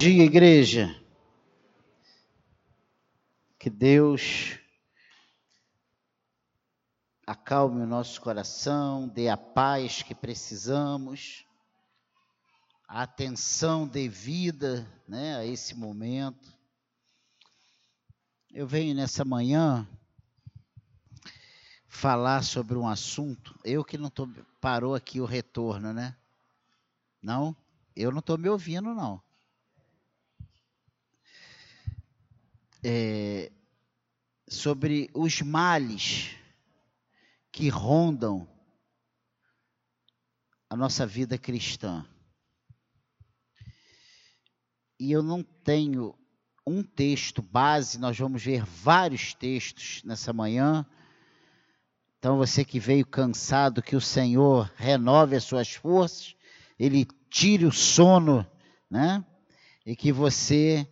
dia, igreja. Que Deus acalme o nosso coração, dê a paz que precisamos, a atenção devida né, a esse momento. Eu venho nessa manhã falar sobre um assunto, eu que não tô, parou aqui o retorno, né? Não? Eu não estou me ouvindo, não. É, sobre os males que rondam a nossa vida cristã. E eu não tenho um texto base, nós vamos ver vários textos nessa manhã. Então, você que veio cansado, que o Senhor renove as suas forças, Ele tire o sono, né? E que você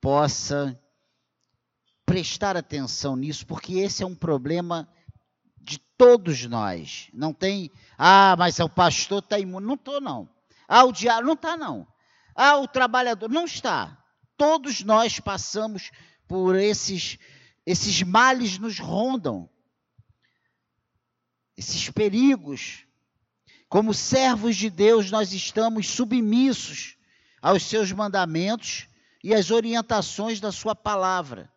possa prestar atenção nisso, porque esse é um problema de todos nós. Não tem, ah, mas o pastor está imune. Não estou, não. Ah, o diabo, não está, não. Ah, o trabalhador, não está. Todos nós passamos por esses, esses males nos rondam, esses perigos. Como servos de Deus, nós estamos submissos aos seus mandamentos e às orientações da sua palavra.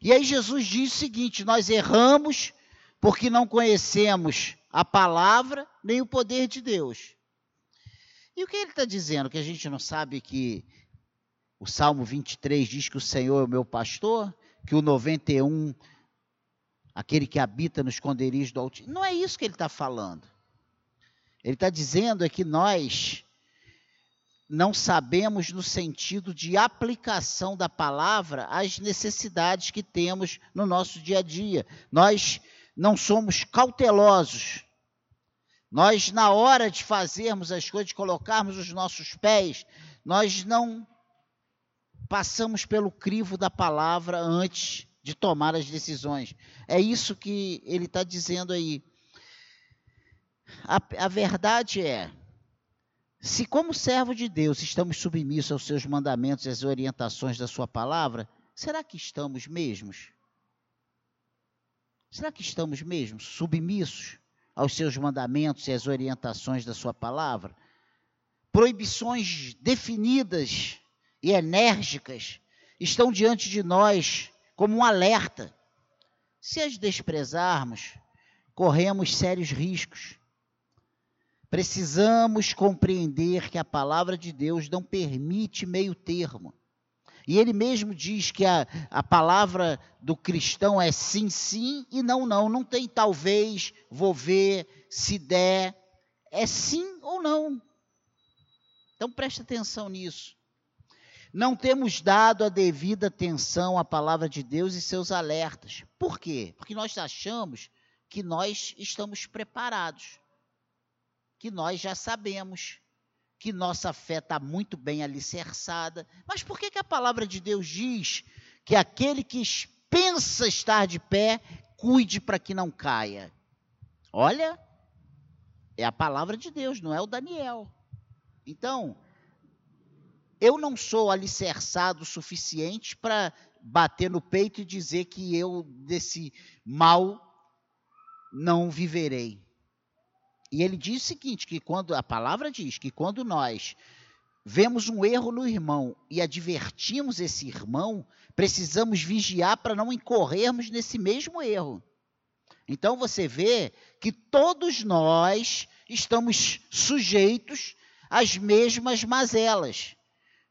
E aí Jesus diz o seguinte: nós erramos porque não conhecemos a palavra nem o poder de Deus. E o que ele está dizendo? Que a gente não sabe que o Salmo 23 diz que o Senhor é o meu pastor, que o 91, aquele que habita no esconderijo do Altíssimo. Não é isso que ele está falando. Ele está dizendo é que nós não sabemos no sentido de aplicação da palavra às necessidades que temos no nosso dia a dia. Nós não somos cautelosos. Nós, na hora de fazermos as coisas, de colocarmos os nossos pés, nós não passamos pelo crivo da palavra antes de tomar as decisões. É isso que ele está dizendo aí. A, a verdade é, se, como servo de Deus, estamos submissos aos seus mandamentos e às orientações da Sua palavra, será que estamos mesmos? Será que estamos mesmo submissos aos seus mandamentos e às orientações da Sua palavra? Proibições definidas e enérgicas estão diante de nós como um alerta. Se as desprezarmos, corremos sérios riscos Precisamos compreender que a palavra de Deus não permite meio termo. E ele mesmo diz que a, a palavra do cristão é sim, sim e não, não. Não tem talvez, vou ver, se der. É sim ou não. Então preste atenção nisso. Não temos dado a devida atenção à palavra de Deus e seus alertas. Por quê? Porque nós achamos que nós estamos preparados que nós já sabemos que nossa fé está muito bem alicerçada. Mas por que, que a palavra de Deus diz que aquele que pensa estar de pé, cuide para que não caia? Olha, é a palavra de Deus, não é o Daniel. Então, eu não sou alicerçado o suficiente para bater no peito e dizer que eu desse mal não viverei. E ele diz o seguinte, que quando a palavra diz que quando nós vemos um erro no irmão e advertimos esse irmão, precisamos vigiar para não incorrermos nesse mesmo erro. Então você vê que todos nós estamos sujeitos às mesmas mazelas,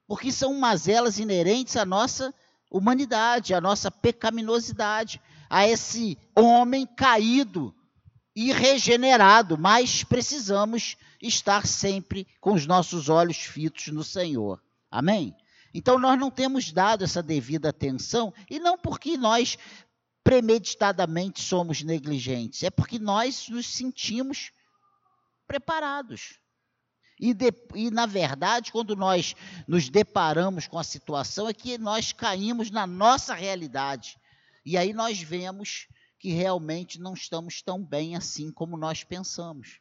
porque são mazelas inerentes à nossa humanidade, à nossa pecaminosidade, a esse homem caído e regenerado, mas precisamos estar sempre com os nossos olhos fitos no Senhor. Amém? Então nós não temos dado essa devida atenção, e não porque nós premeditadamente somos negligentes, é porque nós nos sentimos preparados. E, de, e, na verdade, quando nós nos deparamos com a situação, é que nós caímos na nossa realidade. E aí nós vemos que realmente não estamos tão bem assim como nós pensamos.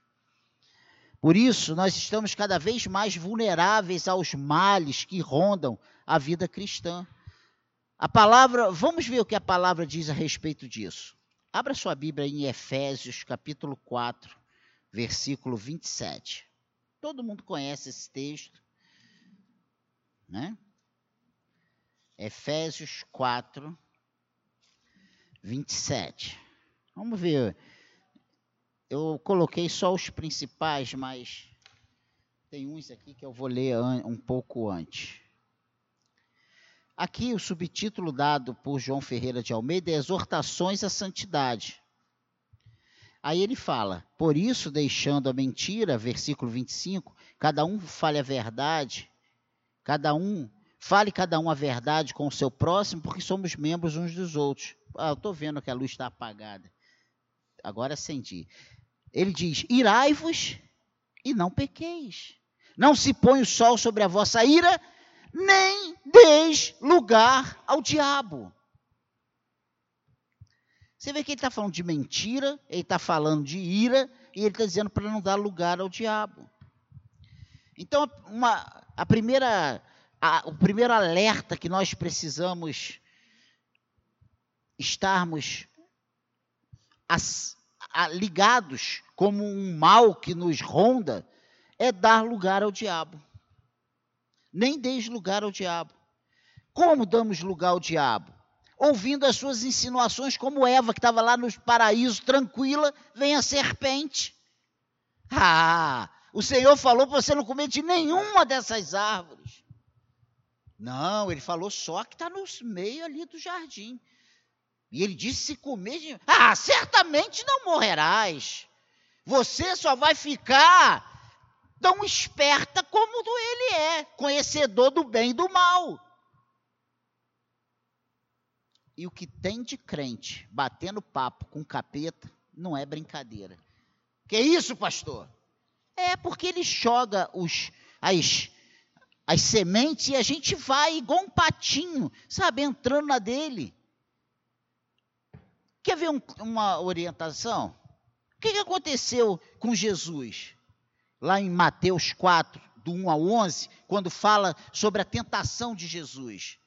Por isso, nós estamos cada vez mais vulneráveis aos males que rondam a vida cristã. A palavra, vamos ver o que a palavra diz a respeito disso. Abra sua Bíblia em Efésios, capítulo 4, versículo 27. Todo mundo conhece esse texto, né? Efésios 4, 27. Vamos ver. Eu coloquei só os principais, mas tem uns aqui que eu vou ler um pouco antes. Aqui o subtítulo dado por João Ferreira de Almeida é Exortações à Santidade. Aí ele fala: Por isso, deixando a mentira, versículo 25, cada um fale a verdade, cada um, fale cada um a verdade com o seu próximo, porque somos membros uns dos outros. Ah, eu estou vendo que a luz está apagada. Agora senti. Ele diz: Irai-vos e não pequeis. Não se põe o sol sobre a vossa ira, nem deis lugar ao diabo. Você vê que ele está falando de mentira, ele está falando de ira, e ele está dizendo para não dar lugar ao diabo. Então, uma, a primeira, a, o primeiro alerta que nós precisamos estarmos as, a, ligados como um mal que nos ronda é dar lugar ao diabo. Nem deis lugar ao diabo. Como damos lugar ao diabo? ouvindo as suas insinuações, como Eva, que estava lá no paraíso tranquila, vem a serpente. Ah, o Senhor falou para você não comer de nenhuma dessas árvores. Não, ele falou só que está no meio ali do jardim. E ele disse: se comer, ah, certamente não morrerás. Você só vai ficar tão esperta como ele é, conhecedor do bem e do mal. E o que tem de crente batendo papo com capeta não é brincadeira. Que isso, pastor? É porque ele joga os, as, as sementes e a gente vai igual um patinho, sabe, entrando na dele. Quer ver um, uma orientação? O que, que aconteceu com Jesus? Lá em Mateus 4, do 1 ao 11, quando fala sobre a tentação de Jesus.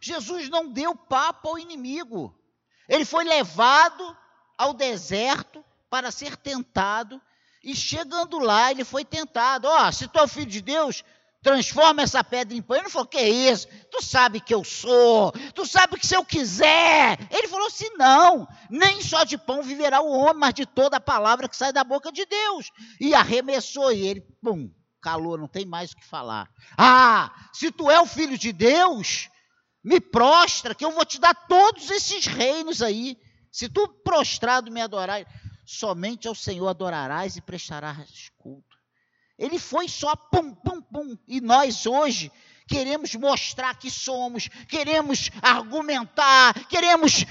Jesus não deu papo ao inimigo. Ele foi levado ao deserto para ser tentado. E chegando lá, ele foi tentado. Ó, oh, se tu é filho de Deus, transforma essa pedra em pão. Ele falou, que é isso? Tu sabe que eu sou. Tu sabe que se eu quiser. Ele falou assim, não. Nem só de pão viverá o homem, mas de toda a palavra que sai da boca de Deus. E arremessou e ele, pum, calou, não tem mais o que falar. Ah, se tu é o filho de Deus, me prostra, que eu vou te dar todos esses reinos aí. Se tu prostrado me adorar, somente ao Senhor adorarás e prestarás culto. Ele foi só pum, pum, pum. E nós hoje queremos mostrar que somos, queremos argumentar, queremos.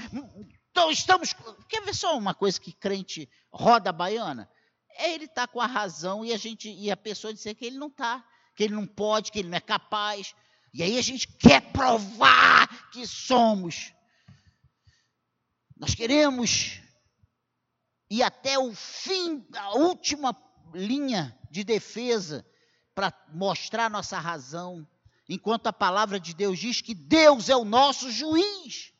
Então, estamos. Quer ver só uma coisa que crente roda baiana? É ele estar tá com a razão e a gente e a pessoa dizer que ele não está, que ele não pode, que ele não é capaz. E aí a gente quer provar que somos. Nós queremos ir até o fim, a última linha de defesa para mostrar nossa razão, enquanto a palavra de Deus diz que Deus é o nosso juiz.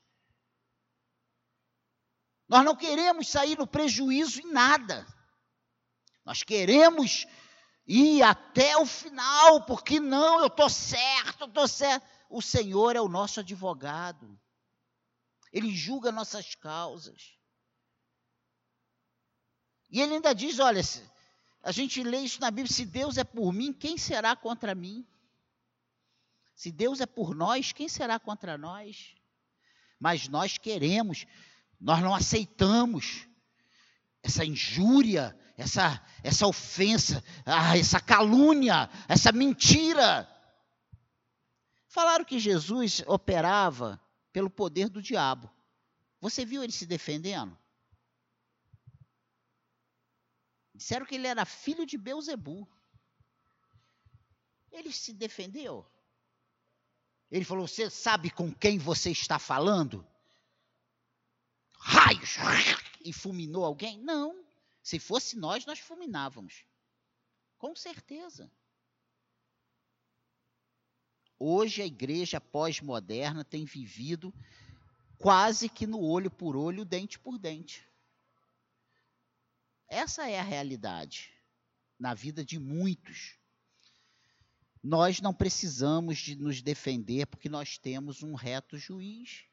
Nós não queremos sair no prejuízo em nada. Nós queremos ir até o final, porque não, eu estou certo, eu estou certo. O Senhor é o nosso advogado. Ele julga nossas causas. E ele ainda diz: olha, a gente lê isso na Bíblia: se Deus é por mim, quem será contra mim? Se Deus é por nós, quem será contra nós? Mas nós queremos, nós não aceitamos essa injúria, essa, essa ofensa, ah, essa calúnia, essa mentira. Falaram que Jesus operava pelo poder do diabo. Você viu ele se defendendo? Disseram que ele era filho de Beuzebu. Ele se defendeu. Ele falou: Você sabe com quem você está falando? Raios! E fulminou alguém? Não. Se fosse nós, nós fulminávamos. Com certeza. Hoje a igreja pós-moderna tem vivido quase que no olho por olho, dente por dente. Essa é a realidade na vida de muitos. Nós não precisamos de nos defender porque nós temos um reto juiz.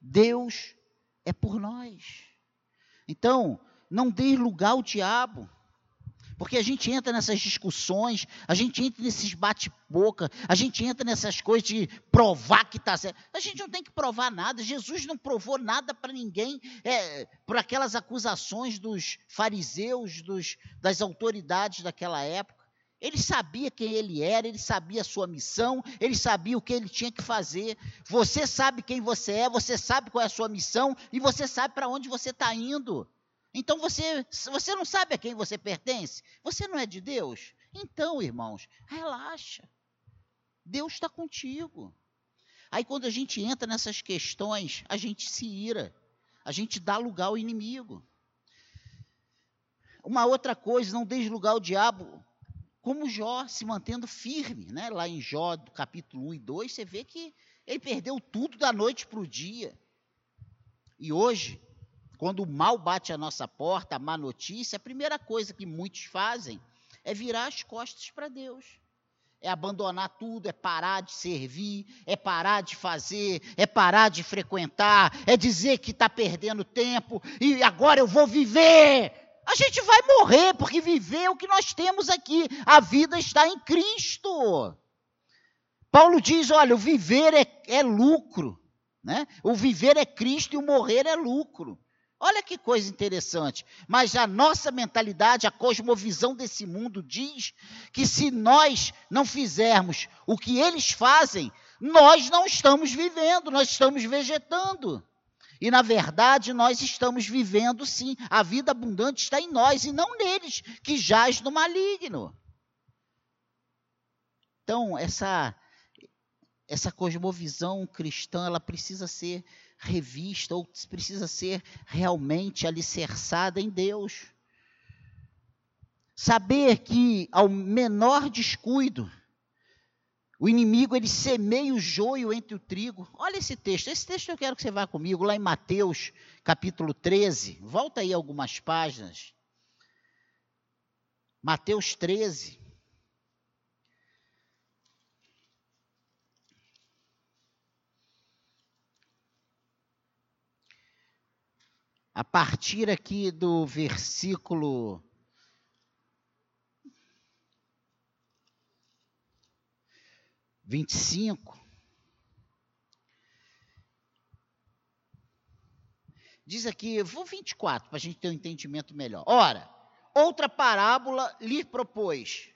Deus é por nós. Então, não dê lugar ao diabo. Porque a gente entra nessas discussões, a gente entra nesses bate-boca, a gente entra nessas coisas de provar que está certo. A gente não tem que provar nada. Jesus não provou nada para ninguém é, por aquelas acusações dos fariseus, dos, das autoridades daquela época. Ele sabia quem ele era, ele sabia a sua missão, ele sabia o que ele tinha que fazer. Você sabe quem você é, você sabe qual é a sua missão e você sabe para onde você está indo. Então você, você não sabe a quem você pertence? Você não é de Deus? Então, irmãos, relaxa. Deus está contigo. Aí quando a gente entra nessas questões, a gente se ira. A gente dá lugar ao inimigo. Uma outra coisa, não deixe lugar ao diabo. Como Jó se mantendo firme, né? Lá em Jó, do capítulo 1 e 2, você vê que ele perdeu tudo da noite para o dia. E hoje, quando o mal bate à nossa porta, a má notícia, a primeira coisa que muitos fazem é virar as costas para Deus. É abandonar tudo, é parar de servir, é parar de fazer, é parar de frequentar, é dizer que está perdendo tempo e agora eu vou viver. A gente vai morrer, porque viver é o que nós temos aqui. A vida está em Cristo. Paulo diz: olha, o viver é, é lucro. Né? O viver é Cristo e o morrer é lucro. Olha que coisa interessante. Mas a nossa mentalidade, a cosmovisão desse mundo diz que se nós não fizermos o que eles fazem, nós não estamos vivendo, nós estamos vegetando. E na verdade, nós estamos vivendo sim. A vida abundante está em nós e não neles, que jaz no maligno. Então, essa essa cosmovisão cristã, ela precisa ser revista ou precisa ser realmente alicerçada em Deus. Saber que ao menor descuido, o inimigo ele semeia o joio entre o trigo. Olha esse texto. Esse texto eu quero que você vá comigo lá em Mateus, capítulo 13. Volta aí algumas páginas. Mateus 13. A partir aqui do versículo vinte e cinco, diz aqui, vou 24 para a gente ter um entendimento melhor. Ora, outra parábola lhe propôs,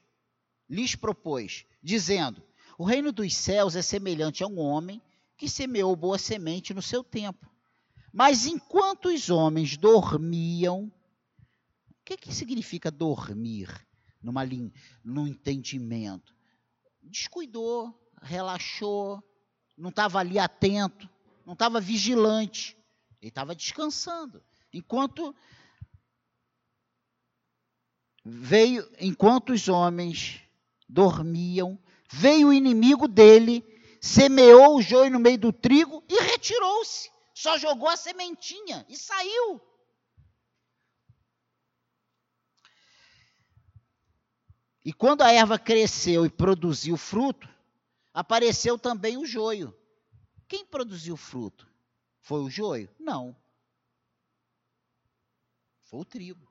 lhes propôs, dizendo: O reino dos céus é semelhante a um homem que semeou boa semente no seu tempo. Mas enquanto os homens dormiam, o que, que significa dormir numa no entendimento? Descuidou, relaxou, não estava ali atento, não estava vigilante, ele estava descansando. Enquanto veio, enquanto os homens dormiam, veio o inimigo dele, semeou o joio no meio do trigo e retirou-se. Só jogou a sementinha e saiu. E quando a erva cresceu e produziu fruto, apareceu também o joio. Quem produziu fruto? Foi o joio? Não. Foi o trigo.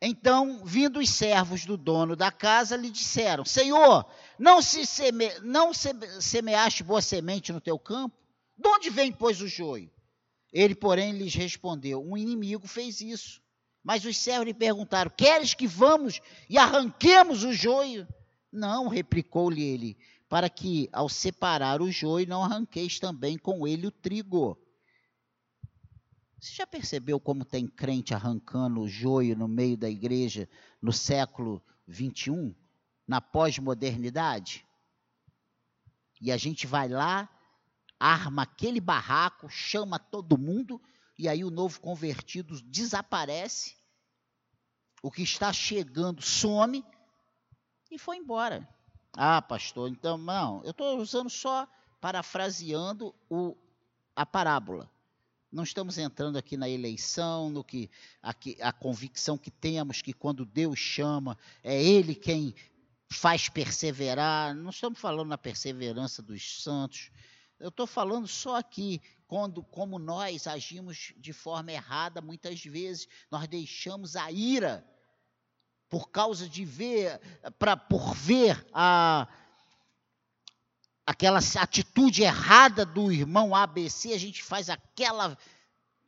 Então, vindo os servos do dono da casa, lhe disseram: Senhor, não, se seme, não semeaste boa semente no teu campo? De onde vem, pois, o joio? Ele, porém, lhes respondeu: Um inimigo fez isso. Mas os servos lhe perguntaram: Queres que vamos e arranquemos o joio? Não, replicou-lhe ele, para que, ao separar o joio, não arranqueis também com ele o trigo. Você já percebeu como tem crente arrancando o joio no meio da igreja no século 21, na pós-modernidade? E a gente vai lá, arma aquele barraco, chama todo mundo, e aí o novo convertido desaparece. o que está chegando some e foi embora. Ah, pastor, então não, eu estou usando só parafraseando o, a parábola. Não estamos entrando aqui na eleição, no que a, a convicção que temos que quando Deus chama, é Ele quem faz perseverar. Não estamos falando na perseverança dos santos. Eu estou falando só aqui quando, como nós agimos de forma errada, muitas vezes nós deixamos a ira por causa de ver, para por ver a aquela atitude errada do irmão ABC, a gente faz aquela.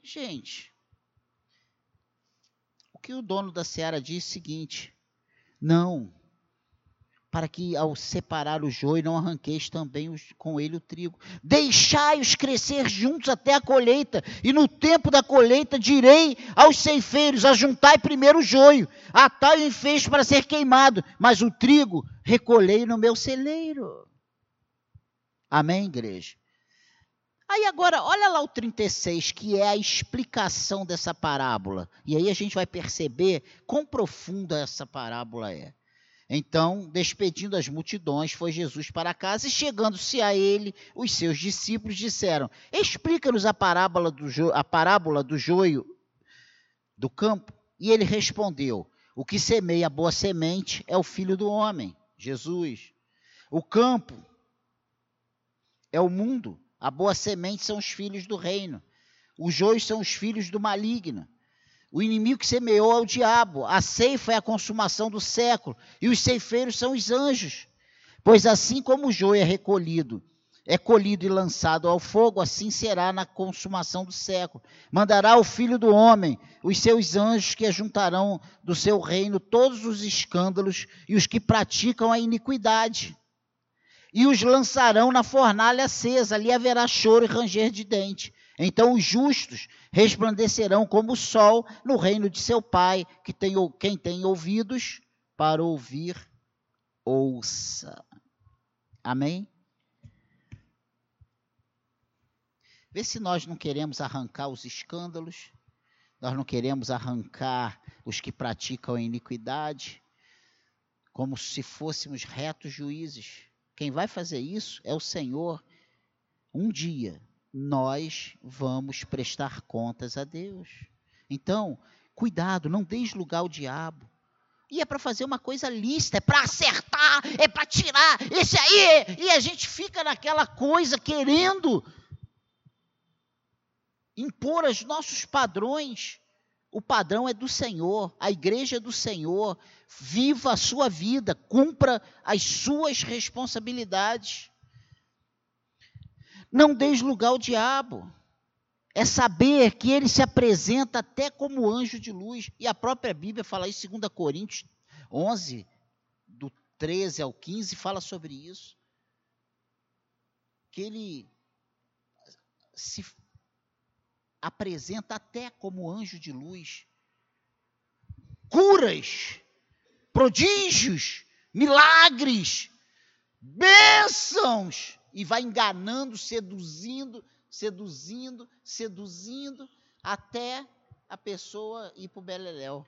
Gente, o que o dono da seara diz é o seguinte: não, para que ao separar o joio não arranqueis também os, com ele o trigo. Deixai-os crescer juntos até a colheita, e no tempo da colheita direi aos ceifeiros: ajuntai primeiro o joio, atai o enfeite para ser queimado, mas o trigo recolhei no meu celeiro. Amém, igreja? Aí agora, olha lá o 36, que é a explicação dessa parábola. E aí a gente vai perceber quão profunda essa parábola é. Então, despedindo as multidões, foi Jesus para casa e chegando-se a ele, os seus discípulos disseram: Explica-nos a parábola do a parábola do joio do campo. E ele respondeu: O que semeia a boa semente é o filho do homem, Jesus. O campo é o mundo. A boa semente são os filhos do reino. Os joios são os filhos do maligno. O inimigo que semeou é o diabo. A ceifa é a consumação do século. E os ceifeiros são os anjos. Pois assim como o joio é recolhido, é colhido e lançado ao fogo, assim será na consumação do século. Mandará o filho do homem, os seus anjos que ajuntarão do seu reino todos os escândalos e os que praticam a iniquidade e os lançarão na fornalha acesa, ali haverá choro e ranger de dente. Então os justos resplandecerão como o sol no reino de seu Pai, que tem, quem tem ouvidos para ouvir, ouça. Amém? Vê se nós não queremos arrancar os escândalos, nós não queremos arrancar os que praticam a iniquidade, como se fôssemos retos juízes. Quem vai fazer isso é o Senhor. Um dia nós vamos prestar contas a Deus. Então, cuidado, não deixe lugar ao diabo. E é para fazer uma coisa lícita, é para acertar, é para tirar, esse aí. E a gente fica naquela coisa querendo impor os nossos padrões. O padrão é do Senhor, a igreja é do Senhor. Viva a sua vida, cumpra as suas responsabilidades. Não deis lugar ao diabo. É saber que ele se apresenta até como anjo de luz. E a própria Bíblia fala isso, 2 Coríntios 11, do 13 ao 15, fala sobre isso. Que ele se apresenta até como anjo de luz. Curas, prodígios, milagres, bênçãos, e vai enganando, seduzindo, seduzindo, seduzindo, até a pessoa ir para o Beleléu.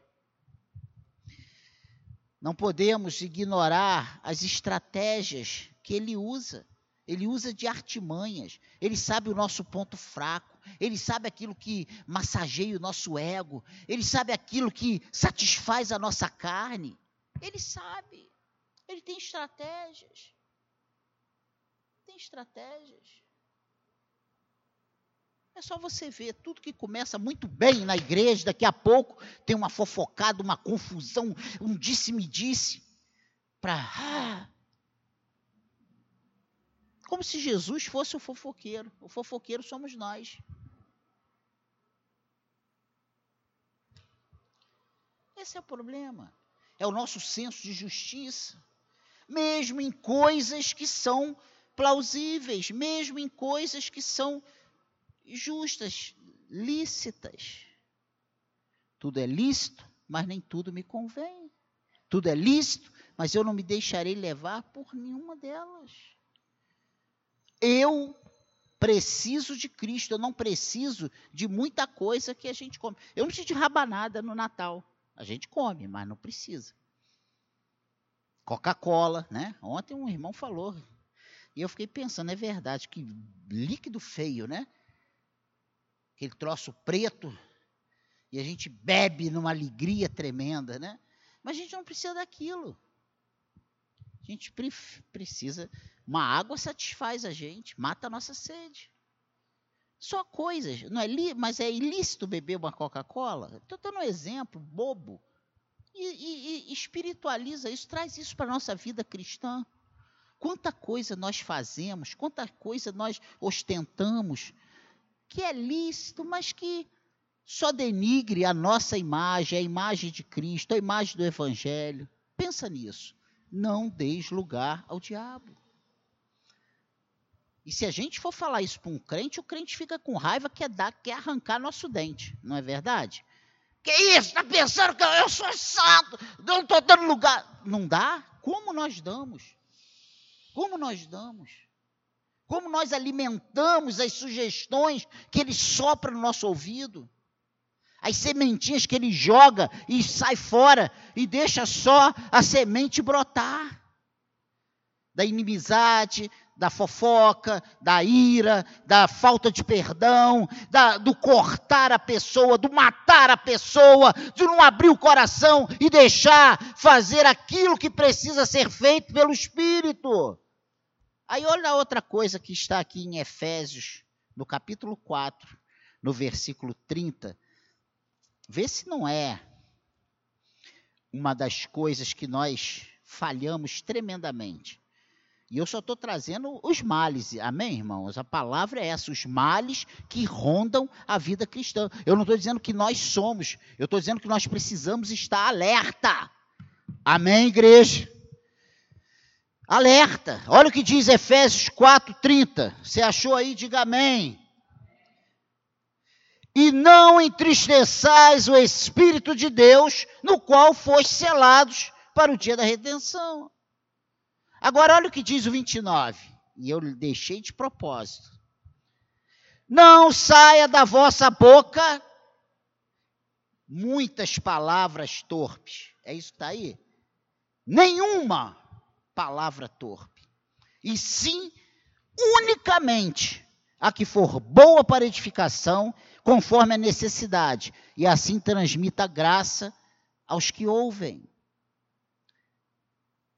Não podemos ignorar as estratégias que ele usa. Ele usa de artimanhas. Ele sabe o nosso ponto fraco. Ele sabe aquilo que massageia o nosso ego. Ele sabe aquilo que satisfaz a nossa carne. Ele sabe. Ele tem estratégias. Estratégias. É só você ver, tudo que começa muito bem na igreja, daqui a pouco tem uma fofocada, uma confusão, um disse-me-disse, para. Ah, como se Jesus fosse o fofoqueiro. O fofoqueiro somos nós. Esse é o problema. É o nosso senso de justiça. Mesmo em coisas que são plausíveis, mesmo em coisas que são justas, lícitas. Tudo é lícito, mas nem tudo me convém. Tudo é lícito, mas eu não me deixarei levar por nenhuma delas. Eu preciso de Cristo, eu não preciso de muita coisa que a gente come. Eu não preciso de rabanada no Natal. A gente come, mas não precisa. Coca-Cola, né? Ontem um irmão falou. E eu fiquei pensando, é verdade, que líquido feio, né? Aquele troço preto. E a gente bebe numa alegria tremenda, né? Mas a gente não precisa daquilo. A gente precisa. Uma água satisfaz a gente, mata a nossa sede. Só coisas, não é li, mas é ilícito beber uma Coca-Cola? Estou dando um exemplo bobo. E, e, e espiritualiza isso, traz isso para a nossa vida cristã. Quanta coisa nós fazemos, quanta coisa nós ostentamos, que é lícito, mas que só denigre a nossa imagem, a imagem de Cristo, a imagem do Evangelho. Pensa nisso. Não deis lugar ao diabo. E se a gente for falar isso para um crente, o crente fica com raiva, quer dar, quer arrancar nosso dente, não é verdade? Que isso? Está pensando que eu sou santo? Não estou dando lugar. Não dá? Como nós damos? Como nós damos? Como nós alimentamos as sugestões que ele sopra no nosso ouvido? As sementinhas que ele joga e sai fora e deixa só a semente brotar. Da inimizade, da fofoca, da ira, da falta de perdão, da, do cortar a pessoa, do matar a pessoa, de não abrir o coração e deixar fazer aquilo que precisa ser feito pelo Espírito. Aí olha a outra coisa que está aqui em Efésios, no capítulo 4, no versículo 30. Vê se não é uma das coisas que nós falhamos tremendamente. E eu só estou trazendo os males, amém, irmãos? A palavra é essa, os males que rondam a vida cristã. Eu não estou dizendo que nós somos, eu estou dizendo que nós precisamos estar alerta. Amém, igreja? Alerta. Olha o que diz Efésios 4:30. Você achou aí? Diga amém. E não entristeçais o Espírito de Deus, no qual foste selados para o dia da redenção. Agora, olha o que diz o 29. E eu deixei de propósito. Não saia da vossa boca muitas palavras torpes. É isso que está aí? Nenhuma palavra torpe. E sim, unicamente a que for boa para edificação, conforme a necessidade, e assim transmita graça aos que ouvem.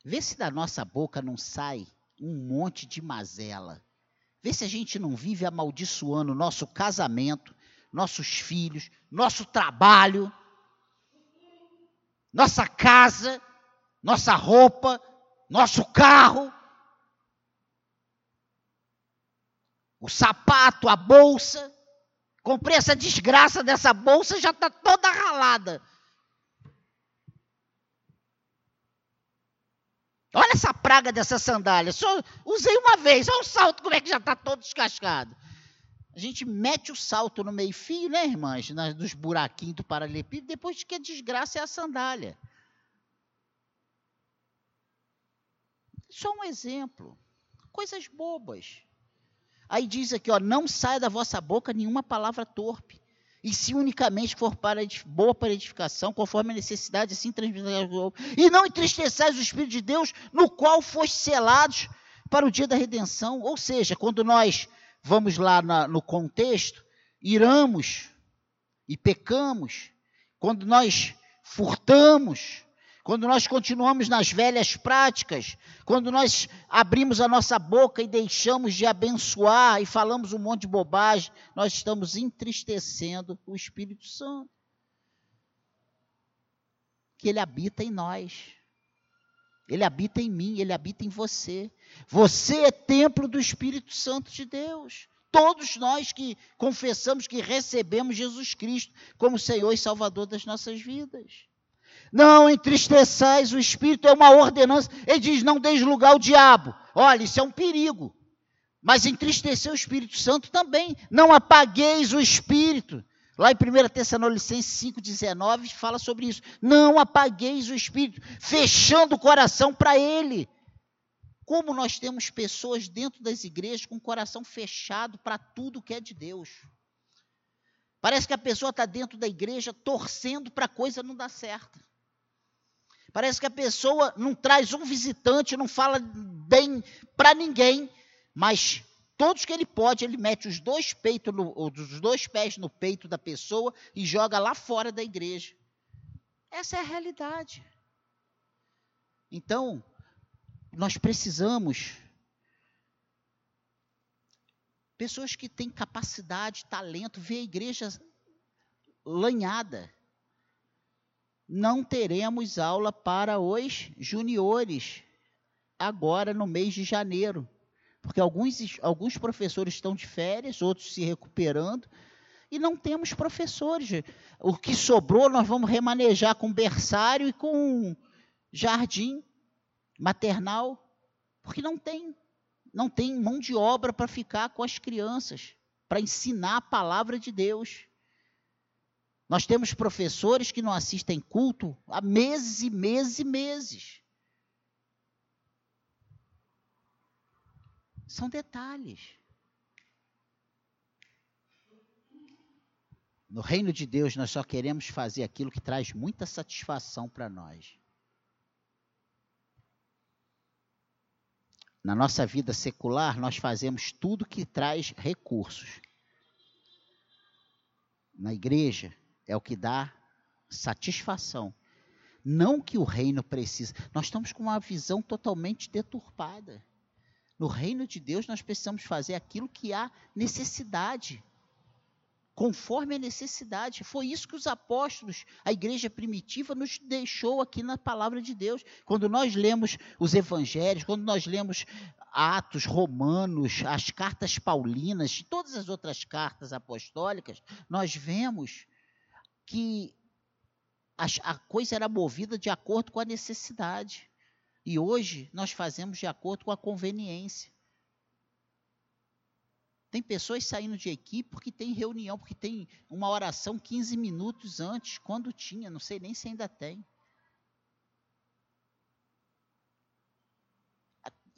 Vê se da nossa boca não sai um monte de mazela. Vê se a gente não vive amaldiçoando nosso casamento, nossos filhos, nosso trabalho, nossa casa, nossa roupa, nosso carro, o sapato, a bolsa. Comprei essa desgraça dessa bolsa, já está toda ralada. Olha essa praga dessa sandália. Só usei uma vez. Olha o salto, como é que já está todo descascado. A gente mete o salto no meio fio, né, irmãs? Nas, dos buraquinhos do paralelepípedo, depois que a desgraça é a sandália. Só um exemplo. Coisas bobas. Aí diz aqui, ó, não saia da vossa boca nenhuma palavra torpe e se unicamente for para boa para edificação, conforme a necessidade, assim transmitirá E não entristeçais o Espírito de Deus, no qual foste selados para o dia da redenção. Ou seja, quando nós vamos lá na, no contexto, iramos e pecamos, quando nós furtamos, quando nós continuamos nas velhas práticas, quando nós abrimos a nossa boca e deixamos de abençoar e falamos um monte de bobagem, nós estamos entristecendo o Espírito Santo. Que ele habita em nós. Ele habita em mim, ele habita em você. Você é templo do Espírito Santo de Deus. Todos nós que confessamos que recebemos Jesus Cristo como Senhor e Salvador das nossas vidas. Não entristeçais o espírito, é uma ordenança. Ele diz: não deis lugar ao diabo. Olha, isso é um perigo. Mas entristecer o Espírito Santo também. Não apagueis o espírito. Lá em 1 Tessalonicenses 5,19 fala sobre isso. Não apagueis o espírito, fechando o coração para ele. Como nós temos pessoas dentro das igrejas com o coração fechado para tudo que é de Deus. Parece que a pessoa está dentro da igreja torcendo para a coisa não dar certo. Parece que a pessoa não traz um visitante, não fala bem para ninguém, mas todos que ele pode, ele mete os dois peitos, no, os dois pés no peito da pessoa e joga lá fora da igreja. Essa é a realidade. Então, nós precisamos pessoas que têm capacidade, talento, ver a igreja lanhada. Não teremos aula para os juniores agora no mês de janeiro, porque alguns, alguns professores estão de férias, outros se recuperando, e não temos professores. O que sobrou nós vamos remanejar com berçário e com jardim maternal, porque não tem, não tem mão de obra para ficar com as crianças, para ensinar a palavra de Deus. Nós temos professores que não assistem culto há meses e meses e meses. São detalhes. No reino de Deus, nós só queremos fazer aquilo que traz muita satisfação para nós. Na nossa vida secular, nós fazemos tudo que traz recursos. Na igreja, é o que dá satisfação. Não que o reino precisa. Nós estamos com uma visão totalmente deturpada. No reino de Deus, nós precisamos fazer aquilo que há necessidade conforme a necessidade. Foi isso que os apóstolos, a igreja primitiva, nos deixou aqui na palavra de Deus. Quando nós lemos os evangelhos, quando nós lemos Atos, Romanos, as cartas paulinas, todas as outras cartas apostólicas, nós vemos que a, a coisa era movida de acordo com a necessidade. E hoje nós fazemos de acordo com a conveniência. Tem pessoas saindo de equipe porque tem reunião, porque tem uma oração 15 minutos antes, quando tinha, não sei nem se ainda tem.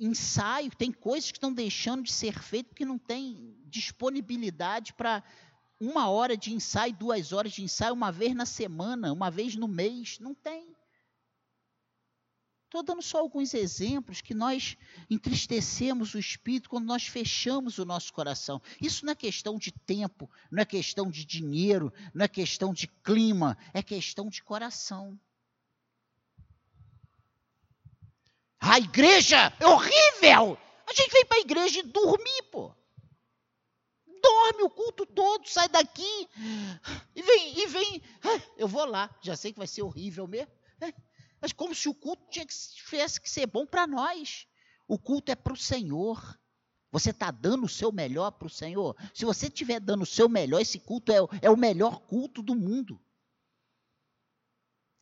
Ensaio, tem coisas que estão deixando de ser feitas porque não tem disponibilidade para uma hora de ensaio, duas horas de ensaio, uma vez na semana, uma vez no mês. Não tem. Estou dando só alguns exemplos que nós entristecemos o espírito quando nós fechamos o nosso coração. Isso não é questão de tempo, não é questão de dinheiro, não é questão de clima, é questão de coração. A igreja é horrível! A gente vem para a igreja e dormir, pô. Dorme o culto todo, sai daqui e vem, e vem. Ah, eu vou lá, já sei que vai ser horrível mesmo. Mas como se o culto tivesse que ser bom para nós. O culto é para o Senhor. Você está dando o seu melhor para o Senhor? Se você estiver dando o seu melhor, esse culto é, é o melhor culto do mundo.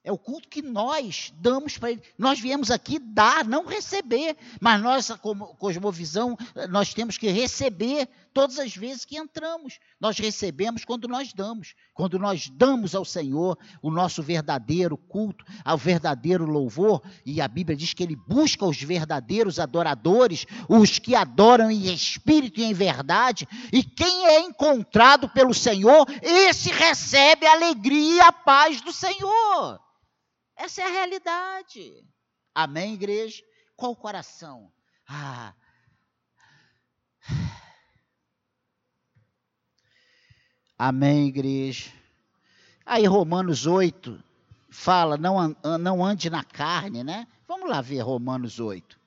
É o culto que nós damos para ele. Nós viemos aqui dar, não receber. Mas nossa cosmovisão, nós temos que receber todas as vezes que entramos. Nós recebemos quando nós damos. Quando nós damos ao Senhor o nosso verdadeiro culto, ao verdadeiro louvor. E a Bíblia diz que ele busca os verdadeiros adoradores, os que adoram em espírito e em verdade. E quem é encontrado pelo Senhor, esse recebe a alegria e a paz do Senhor. Essa é a realidade. Amém, igreja? Qual o coração? Ah. Amém, igreja. Aí Romanos 8 fala, não, não ande na carne, né? Vamos lá ver Romanos 8.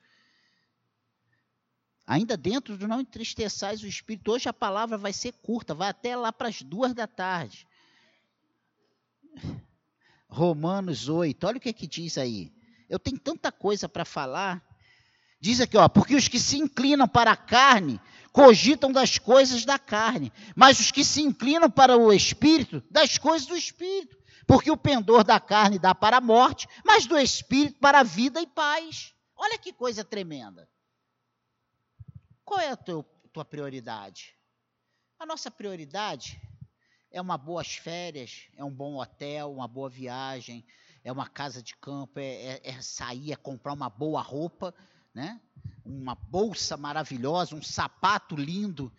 Ainda dentro do não entristeçais o espírito, hoje a palavra vai ser curta, vai até lá para as duas da tarde. Romanos 8, olha o que, é que diz aí. Eu tenho tanta coisa para falar. Diz aqui, ó, porque os que se inclinam para a carne cogitam das coisas da carne, mas os que se inclinam para o espírito, das coisas do espírito. Porque o pendor da carne dá para a morte, mas do espírito para a vida e paz. Olha que coisa tremenda. Qual é a tua, tua prioridade? A nossa prioridade é uma boas férias, é um bom hotel, uma boa viagem, é uma casa de campo, é, é, é sair, é comprar uma boa roupa, né? uma bolsa maravilhosa, um sapato lindo.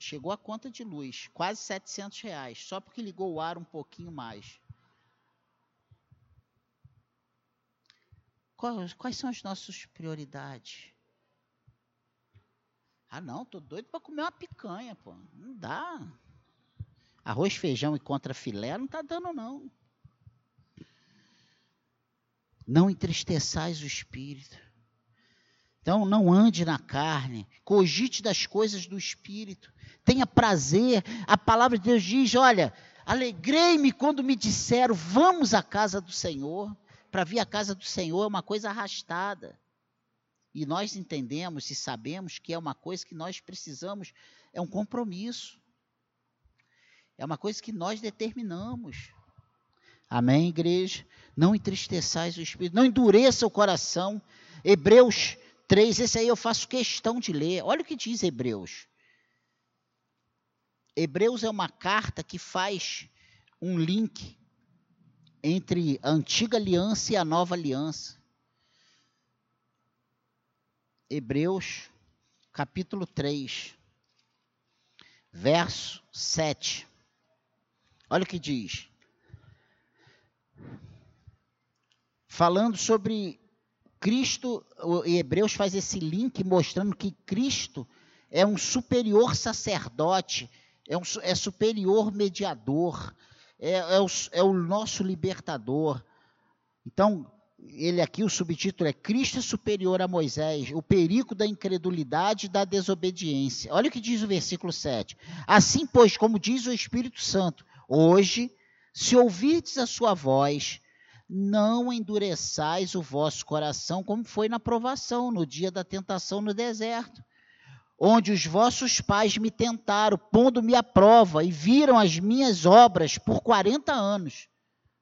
chegou a conta de luz, quase 700 reais, só porque ligou o ar um pouquinho mais. Quais, quais são as nossas prioridades? Ah, não, tô doido para comer uma picanha, pô. Não dá. Arroz, feijão e contra filé não tá dando, não. Não entristeçais o espírito. Então, não ande na carne, cogite das coisas do espírito, tenha prazer. A palavra de Deus diz: olha, alegrei-me quando me disseram, vamos à casa do Senhor. Para vir à casa do Senhor é uma coisa arrastada. E nós entendemos e sabemos que é uma coisa que nós precisamos, é um compromisso. É uma coisa que nós determinamos. Amém, igreja? Não entristeçais o espírito, não endureça o coração. Hebreus 3, esse aí eu faço questão de ler. Olha o que diz Hebreus. Hebreus é uma carta que faz um link entre a antiga aliança e a nova aliança. Hebreus, capítulo 3, verso 7. Olha o que diz. Falando sobre Cristo, o Hebreus faz esse link mostrando que Cristo é um superior sacerdote, é, um, é superior mediador, é, é, o, é o nosso libertador. Então, ele aqui, o subtítulo é Cristo é superior a Moisés, o perigo da incredulidade e da desobediência. Olha o que diz o versículo 7. Assim, pois, como diz o Espírito Santo, hoje, se ouvirdes a sua voz, não endureçais o vosso coração, como foi na provação, no dia da tentação no deserto, onde os vossos pais me tentaram, pondo-me à prova, e viram as minhas obras por 40 anos.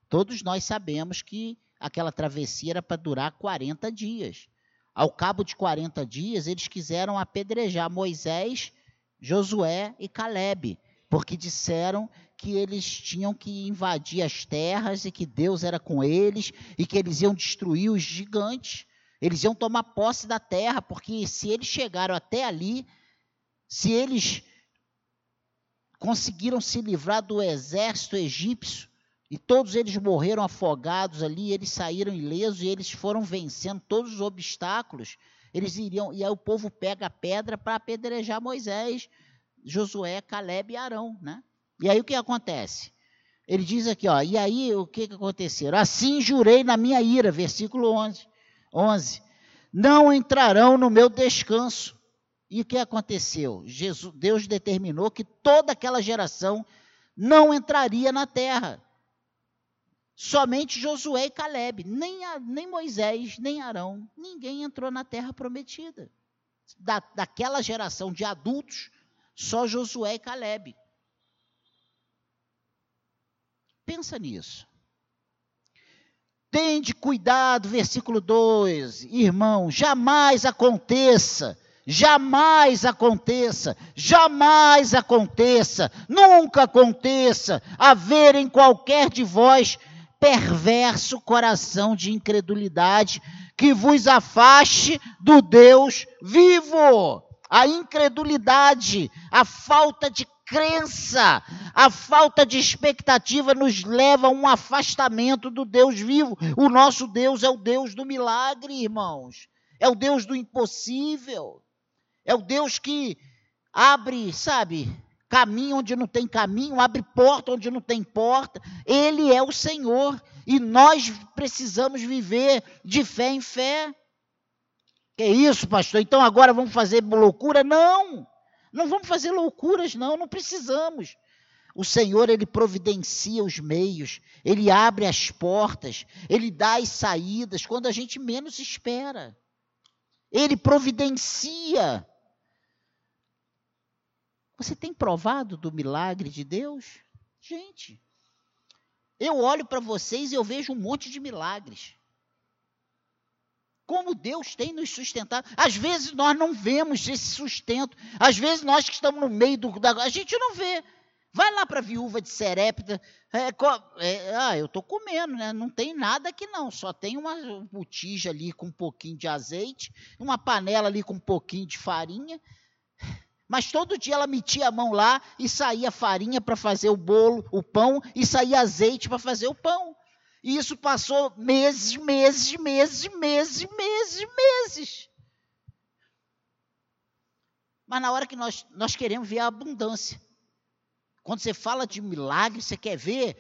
Todos nós sabemos que aquela travessia era para durar 40 dias. Ao cabo de 40 dias, eles quiseram apedrejar Moisés, Josué e Caleb, porque disseram que eles tinham que invadir as terras e que Deus era com eles e que eles iam destruir os gigantes. Eles iam tomar posse da terra, porque se eles chegaram até ali, se eles conseguiram se livrar do exército egípcio, e todos eles morreram afogados ali, eles saíram ilesos e eles foram vencendo todos os obstáculos. Eles iriam, e aí o povo pega a pedra para apedrejar Moisés, Josué, Caleb e Arão, né? E aí o que acontece? Ele diz aqui, ó, e aí o que, que aconteceu? Assim jurei na minha ira, versículo 11, 11, não entrarão no meu descanso. E o que aconteceu? Jesus, Deus determinou que toda aquela geração não entraria na terra. Somente Josué e Caleb, nem, a, nem Moisés, nem Arão, ninguém entrou na terra prometida. Da, daquela geração de adultos, só Josué e Caleb. Pensa nisso. Tende cuidado, versículo 2, irmão, jamais aconteça, jamais aconteça, jamais aconteça, nunca aconteça haver em qualquer de vós perverso coração de incredulidade que vos afaste do Deus vivo. A incredulidade, a falta de crença, a falta de expectativa nos leva a um afastamento do Deus vivo. O nosso Deus é o Deus do milagre, irmãos. É o Deus do impossível. É o Deus que abre, sabe, caminho onde não tem caminho, abre porta onde não tem porta. Ele é o Senhor e nós precisamos viver de fé em fé. Que isso, pastor? Então agora vamos fazer loucura? Não. Não vamos fazer loucuras não, não precisamos. O Senhor, ele providencia os meios, ele abre as portas, ele dá as saídas quando a gente menos espera. Ele providencia você tem provado do milagre de Deus? Gente, eu olho para vocês e eu vejo um monte de milagres. Como Deus tem nos sustentado. Às vezes nós não vemos esse sustento. Às vezes nós que estamos no meio do. Da, a gente não vê. Vai lá para a viúva de Serepta. É, é, ah, eu estou comendo, né? Não tem nada aqui não. Só tem uma botija ali com um pouquinho de azeite, uma panela ali com um pouquinho de farinha. Mas todo dia ela metia a mão lá e saía farinha para fazer o bolo, o pão, e saía azeite para fazer o pão. E isso passou meses, meses, meses, meses, meses, meses. Mas na hora que nós, nós queremos ver a abundância. Quando você fala de milagre, você quer ver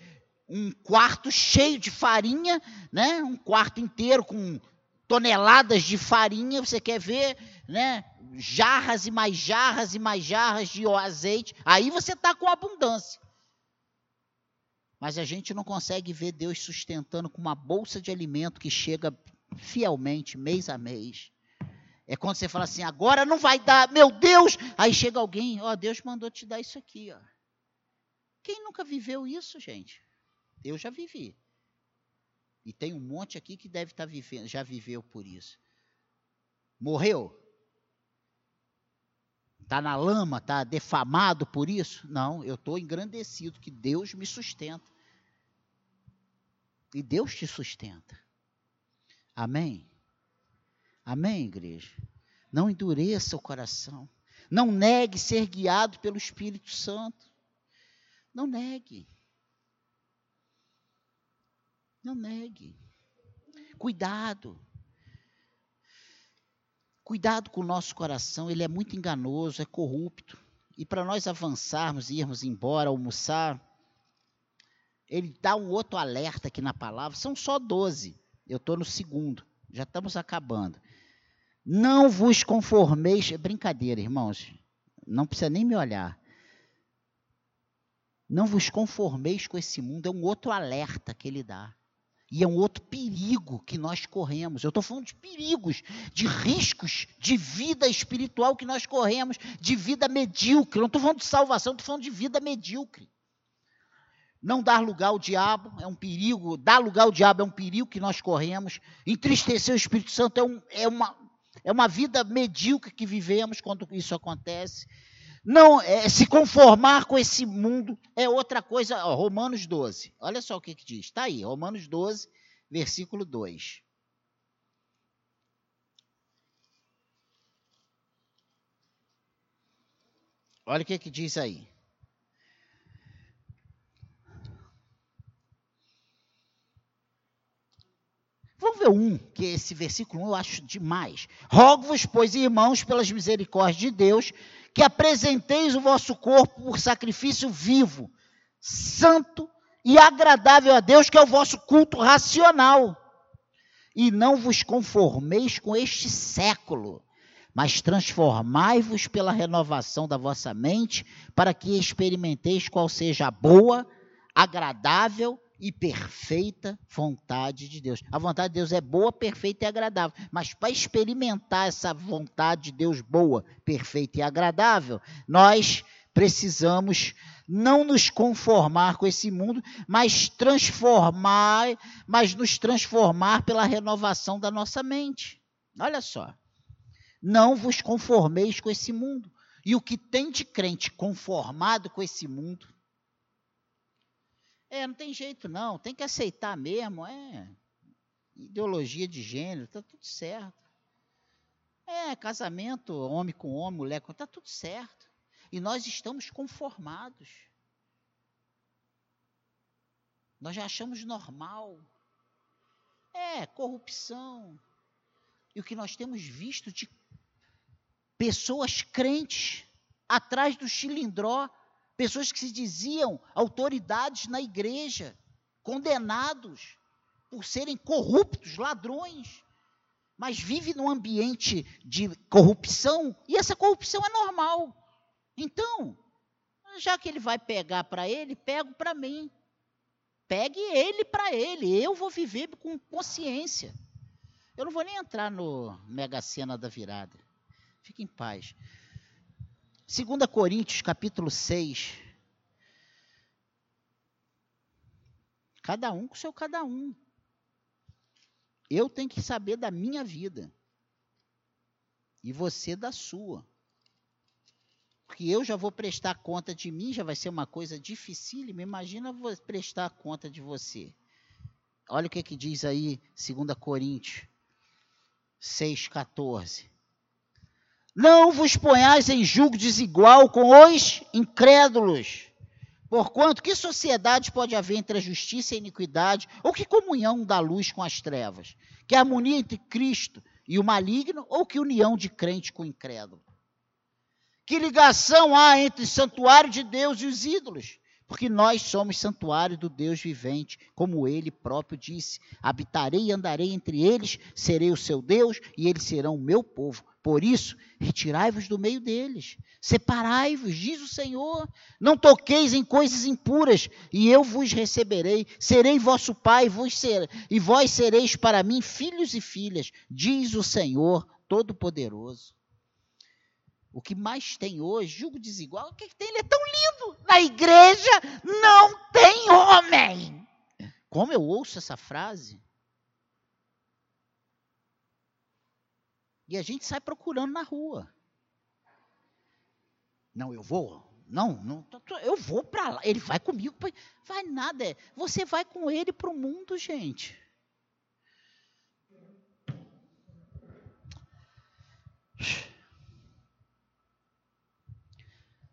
um quarto cheio de farinha, né? um quarto inteiro com toneladas de farinha, você quer ver né? Jarras e mais jarras e mais jarras de azeite, aí você está com abundância. Mas a gente não consegue ver Deus sustentando com uma bolsa de alimento que chega fielmente, mês a mês. É quando você fala assim, agora não vai dar, meu Deus! Aí chega alguém, ó, Deus mandou te dar isso aqui, ó. Quem nunca viveu isso, gente? Eu já vivi. E tem um monte aqui que deve estar tá vivendo, já viveu por isso. Morreu? Está na lama, está defamado por isso? Não, eu estou engrandecido, que Deus me sustenta. E Deus te sustenta. Amém? Amém, igreja? Não endureça o coração. Não negue ser guiado pelo Espírito Santo. Não negue. Não negue. Cuidado. Cuidado com o nosso coração, ele é muito enganoso, é corrupto. E para nós avançarmos, irmos embora, almoçar, ele dá um outro alerta aqui na palavra. São só 12. Eu estou no segundo. Já estamos acabando. Não vos conformeis. É brincadeira, irmãos. Não precisa nem me olhar. Não vos conformeis com esse mundo. É um outro alerta que ele dá. E é um outro perigo que nós corremos. Eu estou falando de perigos, de riscos de vida espiritual que nós corremos, de vida medíocre. Não estou falando de salvação, estou falando de vida medíocre. Não dar lugar ao diabo é um perigo, dar lugar ao diabo é um perigo que nós corremos. Entristecer o Espírito Santo é, um, é, uma, é uma vida medíocre que vivemos quando isso acontece. Não, é, se conformar com esse mundo é outra coisa. Ó, Romanos 12, olha só o que, que diz. Está aí, Romanos 12, versículo 2. Olha o que, que diz aí. Vamos ver um, que esse versículo 1 eu acho demais. Rogo-vos, pois, irmãos, pelas misericórdias de Deus, que apresenteis o vosso corpo por sacrifício vivo, santo e agradável a Deus, que é o vosso culto racional. E não vos conformeis com este século, mas transformai-vos pela renovação da vossa mente, para que experimenteis qual seja a boa, agradável e perfeita vontade de Deus. A vontade de Deus é boa, perfeita e agradável. Mas para experimentar essa vontade de Deus boa, perfeita e agradável, nós precisamos não nos conformar com esse mundo, mas transformar, mas nos transformar pela renovação da nossa mente. Olha só. Não vos conformeis com esse mundo. E o que tem de crente conformado com esse mundo é, não tem jeito não, tem que aceitar mesmo, é. Ideologia de gênero, tá tudo certo. É, casamento, homem com homem, mulher com. Tá tudo certo. E nós estamos conformados. Nós já achamos normal. É, corrupção. E o que nós temos visto de pessoas crentes atrás do chilindró pessoas que se diziam autoridades na igreja, condenados por serem corruptos, ladrões, mas vive num ambiente de corrupção e essa corrupção é normal. Então, já que ele vai pegar para ele, pego para mim. Pegue ele para ele. Eu vou viver com consciência. Eu não vou nem entrar no Mega Sena da virada. Fique em paz. 2 Coríntios capítulo 6. Cada um com seu cada um. Eu tenho que saber da minha vida. E você da sua. Porque eu já vou prestar conta de mim, já vai ser uma coisa dificílima. Imagina prestar conta de você. Olha o que, que diz aí 2 Coríntios 6,14. Não vos ponhais em julgo desigual com os incrédulos. Porquanto, que sociedade pode haver entre a justiça e a iniquidade? Ou que comunhão da luz com as trevas? Que harmonia entre Cristo e o maligno? Ou que união de crente com o incrédulo? Que ligação há entre o santuário de Deus e os ídolos? Porque nós somos santuário do Deus vivente, como ele próprio disse: habitarei e andarei entre eles, serei o seu Deus e eles serão o meu povo. Por isso, retirai-vos do meio deles, separai-vos, diz o Senhor. Não toqueis em coisas impuras, e eu vos receberei. Serei vosso pai, vos ser, e vós sereis para mim filhos e filhas, diz o Senhor Todo-Poderoso. O que mais tem hoje, julgo desigual, o que tem? Ele é tão lindo. Na igreja não tem homem. Como eu ouço essa frase? E a gente sai procurando na rua. Não, eu vou. Não, não eu vou para lá. Ele vai comigo. Vai nada. É, você vai com ele para o mundo, gente.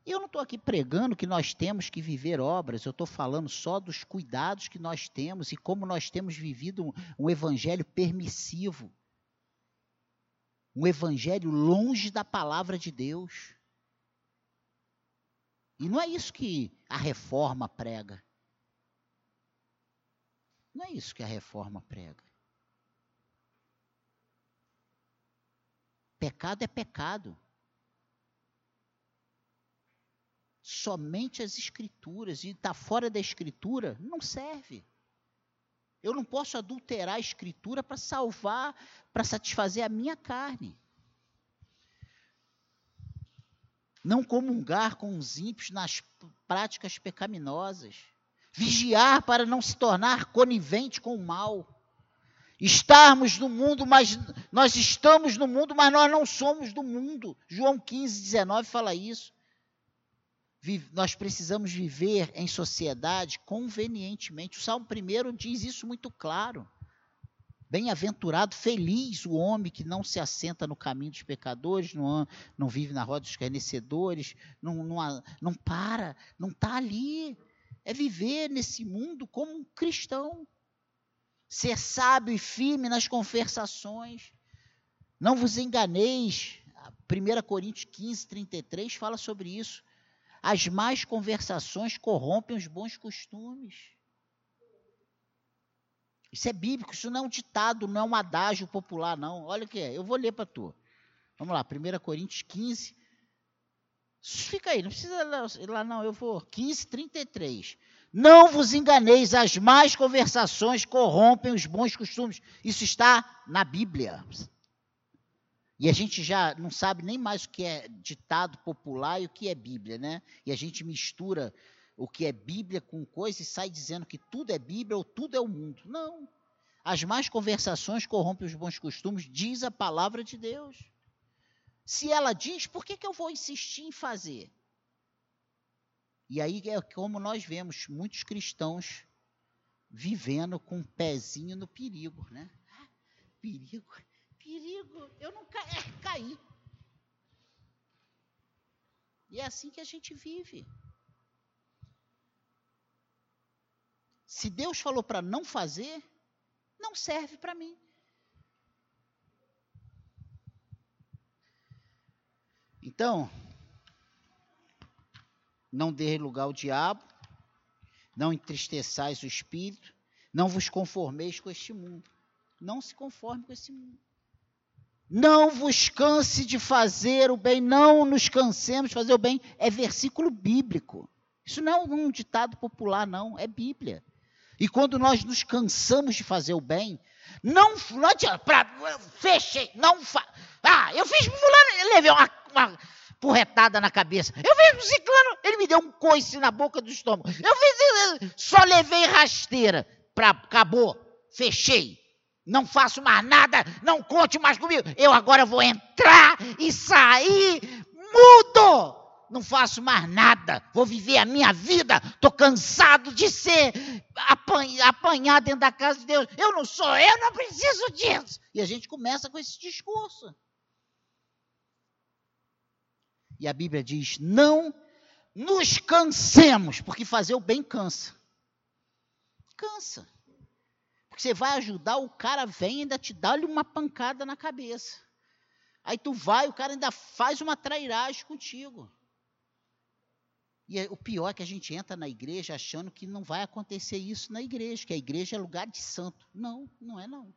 Eu não estou aqui pregando que nós temos que viver obras, eu estou falando só dos cuidados que nós temos e como nós temos vivido um, um evangelho permissivo. Um evangelho longe da palavra de Deus. E não é isso que a reforma prega. Não é isso que a reforma prega. Pecado é pecado. somente as escrituras e está fora da escritura, não serve. Eu não posso adulterar a escritura para salvar, para satisfazer a minha carne. Não comungar com os ímpios nas práticas pecaminosas. Vigiar para não se tornar conivente com o mal. Estarmos no mundo, mas nós estamos no mundo, mas nós não somos do mundo. João 15, 19 fala isso nós precisamos viver em sociedade convenientemente. O Salmo 1 diz isso muito claro. Bem-aventurado, feliz o homem que não se assenta no caminho dos pecadores, não, não vive na roda dos escarnecedores, não, não, não para, não está ali. É viver nesse mundo como um cristão. Ser sábio e firme nas conversações. Não vos enganeis. 1 Coríntios 15, 33 fala sobre isso. As más conversações corrompem os bons costumes. Isso é bíblico, isso não é um ditado, não é um adágio popular, não. Olha o que é, eu vou ler para tu. Vamos lá, 1 Coríntios 15. Fica aí, não precisa ir lá, não, eu vou. 15, 33. Não vos enganeis, as más conversações corrompem os bons costumes. Isso está na Bíblia. E a gente já não sabe nem mais o que é ditado popular e o que é Bíblia, né? E a gente mistura o que é Bíblia com coisa e sai dizendo que tudo é Bíblia ou tudo é o mundo. Não. As más conversações corrompem os bons costumes, diz a palavra de Deus. Se ela diz, por que, que eu vou insistir em fazer? E aí é como nós vemos muitos cristãos vivendo com um pezinho no perigo, né? Ah, perigo perigo, eu não ca é, caí. E é assim que a gente vive. Se Deus falou para não fazer, não serve para mim. Então, não dê lugar ao diabo, não entristeçais o espírito, não vos conformeis com este mundo. Não se conforme com esse mundo. Não vos canse de fazer o bem, não nos cansemos de fazer o bem. É versículo bíblico. Isso não é um ditado popular, não, é Bíblia. E quando nós nos cansamos de fazer o bem, não, não adianta, pra, fechei, não fa, Ah, eu fiz fulano, levei uma, uma porretada na cabeça. Eu fiz pro ciclano, ele me deu um coice na boca do estômago. Eu fiz, só levei rasteira, pra, acabou, fechei não faço mais nada, não conte mais comigo. Eu agora vou entrar e sair mudo. Não faço mais nada, vou viver a minha vida. Estou cansado de ser apanhado dentro da casa de Deus. Eu não sou, eu não preciso disso. E a gente começa com esse discurso. E a Bíblia diz: não nos cansemos, porque fazer o bem cansa. Cansa. Porque você vai ajudar, o cara vem e ainda te dá-lhe uma pancada na cabeça. Aí tu vai, o cara ainda faz uma trairagem contigo. E é, o pior é que a gente entra na igreja achando que não vai acontecer isso na igreja, que a igreja é lugar de santo. Não, não é não.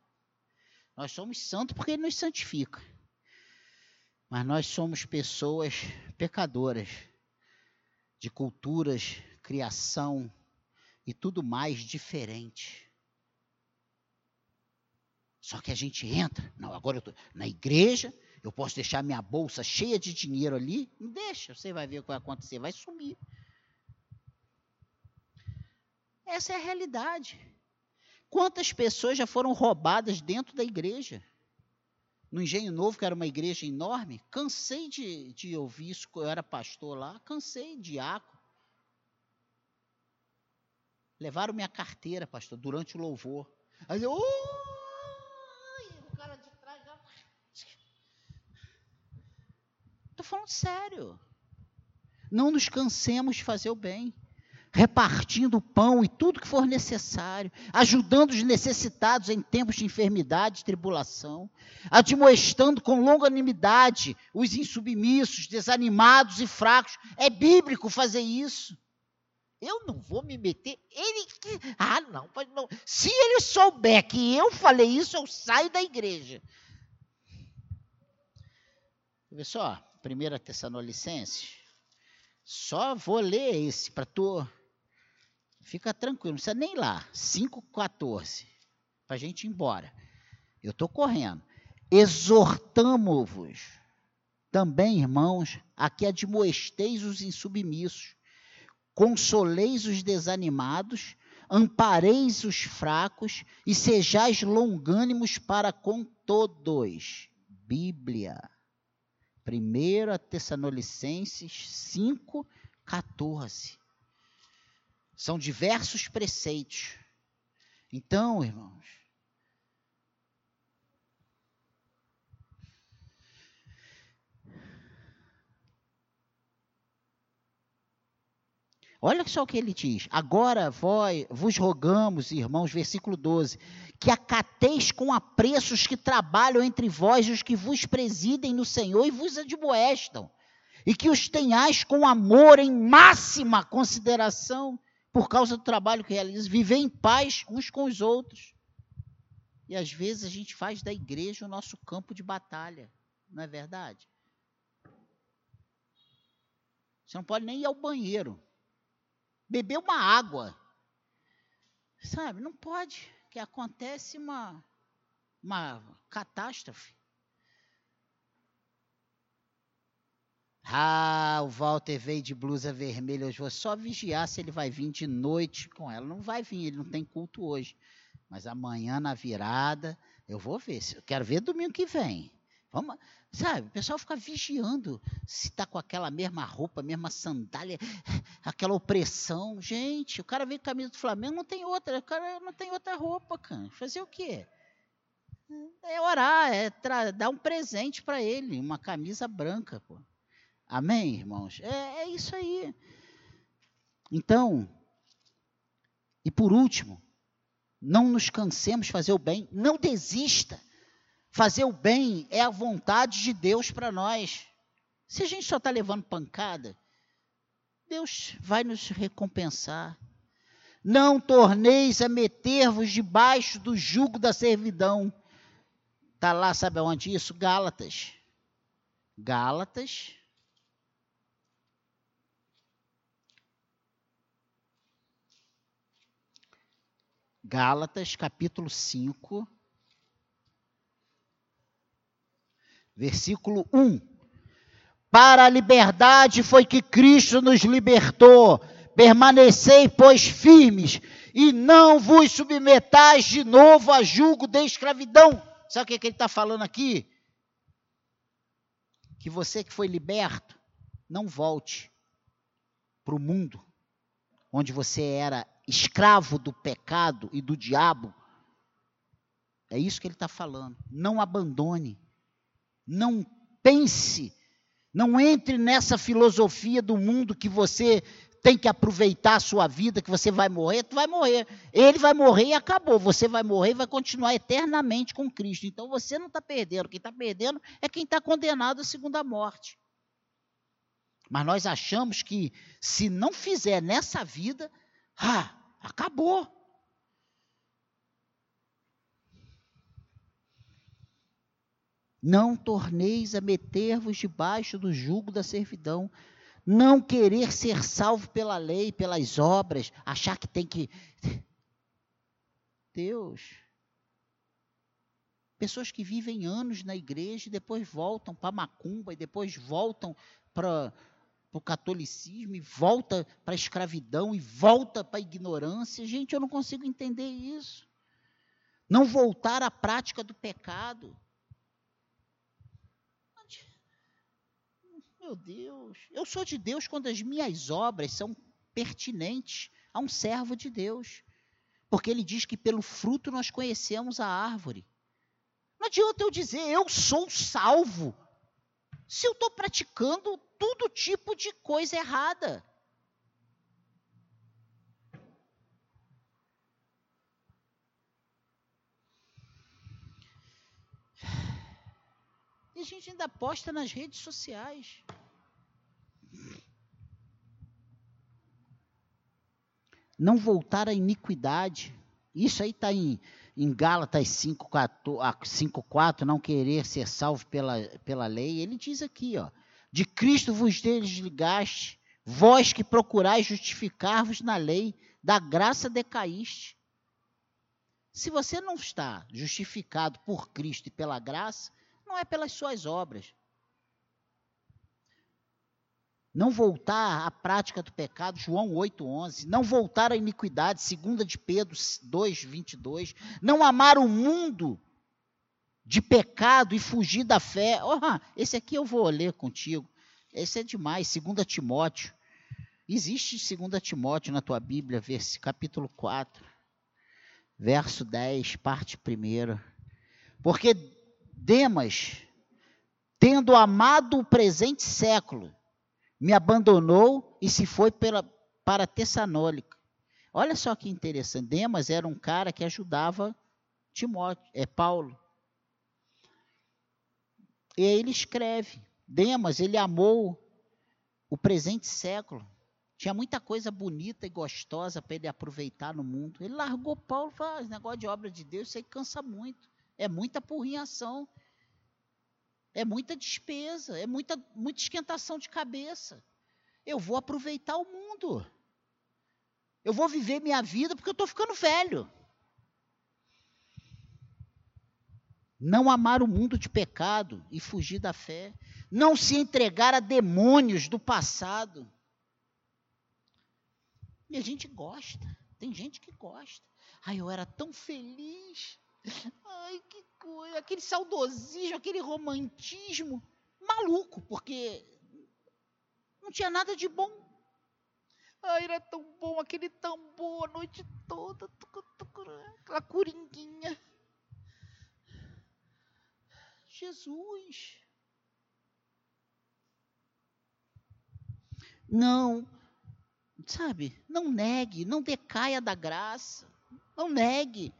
Nós somos santos porque ele nos santifica. Mas nós somos pessoas pecadoras, de culturas, criação e tudo mais diferente. Só que a gente entra, não, agora eu estou na igreja, eu posso deixar minha bolsa cheia de dinheiro ali? Não deixa, você vai ver o que vai acontecer, vai sumir. Essa é a realidade. Quantas pessoas já foram roubadas dentro da igreja? No Engenho Novo, que era uma igreja enorme, cansei de, de ouvir isso, eu era pastor lá, cansei, diácono. Levaram minha carteira, pastor, durante o louvor. Aí eu, uh! Estou falando sério. Não nos cansemos de fazer o bem, repartindo o pão e tudo que for necessário, ajudando os necessitados em tempos de enfermidade e tribulação, admoestando com longanimidade os insubmissos, desanimados e fracos. É bíblico fazer isso. Eu não vou me meter. Ele. Ah, não, não. Se ele souber que eu falei isso, eu saio da igreja. Só. 1 Tessalonicenses, só vou ler esse para tu. Fica tranquilo, não precisa nem lá. 5,14. Para a gente ir embora. Eu estou correndo. Exortamo-vos também, irmãos, a que admoesteis os insubmissos, consoleis os desanimados, ampareis os fracos e sejais longânimos para com todos. Bíblia. 1 Tessalonicenses 5, 14. São diversos preceitos. Então, irmãos, Olha só o que ele diz. Agora vós, vos rogamos, irmãos, versículo 12, que acateis com apreço os que trabalham entre vós e os que vos presidem no Senhor e vos admoestam, e que os tenhais com amor em máxima consideração por causa do trabalho que realizam, viver em paz uns com os outros. E às vezes a gente faz da igreja o nosso campo de batalha, não é verdade? Você não pode nem ir ao banheiro, beber uma água, sabe? Não pode que acontece uma, uma catástrofe. Ah, o Walter veio de blusa vermelha hoje. Vou só vigiar se ele vai vir de noite com ela. Não vai vir, ele não tem culto hoje. Mas amanhã na virada, eu vou ver. Eu quero ver domingo que vem. Vamos, sabe, o pessoal fica vigiando se está com aquela mesma roupa, mesma sandália, aquela opressão. Gente, o cara veio com camisa do Flamengo, não tem outra, o cara não tem outra roupa, cara. Fazer o quê? É orar, é dar um presente para ele, uma camisa branca, pô. Amém, irmãos? É, é isso aí. Então, e por último, não nos cansemos de fazer o bem, não desista. Fazer o bem é a vontade de Deus para nós. Se a gente só está levando pancada, Deus vai nos recompensar. Não torneis a meter-vos debaixo do jugo da servidão. Está lá, sabe aonde isso? Gálatas. Gálatas. Gálatas, capítulo 5 Versículo 1. Para a liberdade foi que Cristo nos libertou. Permanecei, pois, firmes, e não vos submetais de novo a julgo de escravidão. Sabe o que, é que ele está falando aqui? Que você que foi liberto, não volte para o mundo onde você era escravo do pecado e do diabo. É isso que ele está falando. Não abandone não pense Não entre nessa filosofia do mundo que você tem que aproveitar a sua vida, que você vai morrer, tu vai morrer. Ele vai morrer e acabou. Você vai morrer e vai continuar eternamente com Cristo. Então você não está perdendo. Quem está perdendo é quem está condenado à segunda morte. Mas nós achamos que se não fizer nessa vida, ah, acabou. Não torneis a meter-vos debaixo do jugo da servidão. Não querer ser salvo pela lei, pelas obras, achar que tem que. Deus. Pessoas que vivem anos na igreja e depois voltam para macumba e depois voltam para o catolicismo e volta para a escravidão e volta para a ignorância. Gente, eu não consigo entender isso. Não voltar à prática do pecado. Meu Deus, eu sou de Deus quando as minhas obras são pertinentes a um servo de Deus. Porque ele diz que pelo fruto nós conhecemos a árvore. Não adianta eu dizer eu sou salvo se eu estou praticando todo tipo de coisa errada. E a gente ainda posta nas redes sociais. Não voltar à iniquidade. Isso aí está em, em Gálatas 5,4, não querer ser salvo pela, pela lei. Ele diz aqui, ó, de Cristo vos desligaste, vós que procurais justificar-vos na lei, da graça decaíste. Se você não está justificado por Cristo e pela graça, não é pelas suas obras. Não voltar à prática do pecado, João 8:11, não voltar à iniquidade, 2 de Pedro 2:22, não amar o mundo de pecado e fugir da fé. Oh, esse aqui eu vou ler contigo. Esse é demais, 2 Timóteo. Existe 2 Timóteo na tua Bíblia, capítulo 4, verso 10, parte 1. Porque Demas, tendo amado o presente século, me abandonou e se foi pela, para Tessalônica. Olha só que interessante. Demas era um cara que ajudava Timóteo, é Paulo. E aí ele escreve: Demas, ele amou o presente século. Tinha muita coisa bonita e gostosa para ele aproveitar no mundo. Ele largou Paulo e falou: ah, esse negócio de obra de Deus, isso aí cansa muito. É muita porrinhação. É muita despesa. É muita, muita esquentação de cabeça. Eu vou aproveitar o mundo. Eu vou viver minha vida porque eu estou ficando velho. Não amar o mundo de pecado e fugir da fé. Não se entregar a demônios do passado. E a gente gosta. Tem gente que gosta. Ai, eu era tão feliz. Ai, que coisa, aquele saudosismo, aquele romantismo maluco, porque não tinha nada de bom. Ai, era tão bom aquele tambor a noite toda, aquela coringuinha. Jesus. Não, sabe, não negue, não decaia da graça, não negue.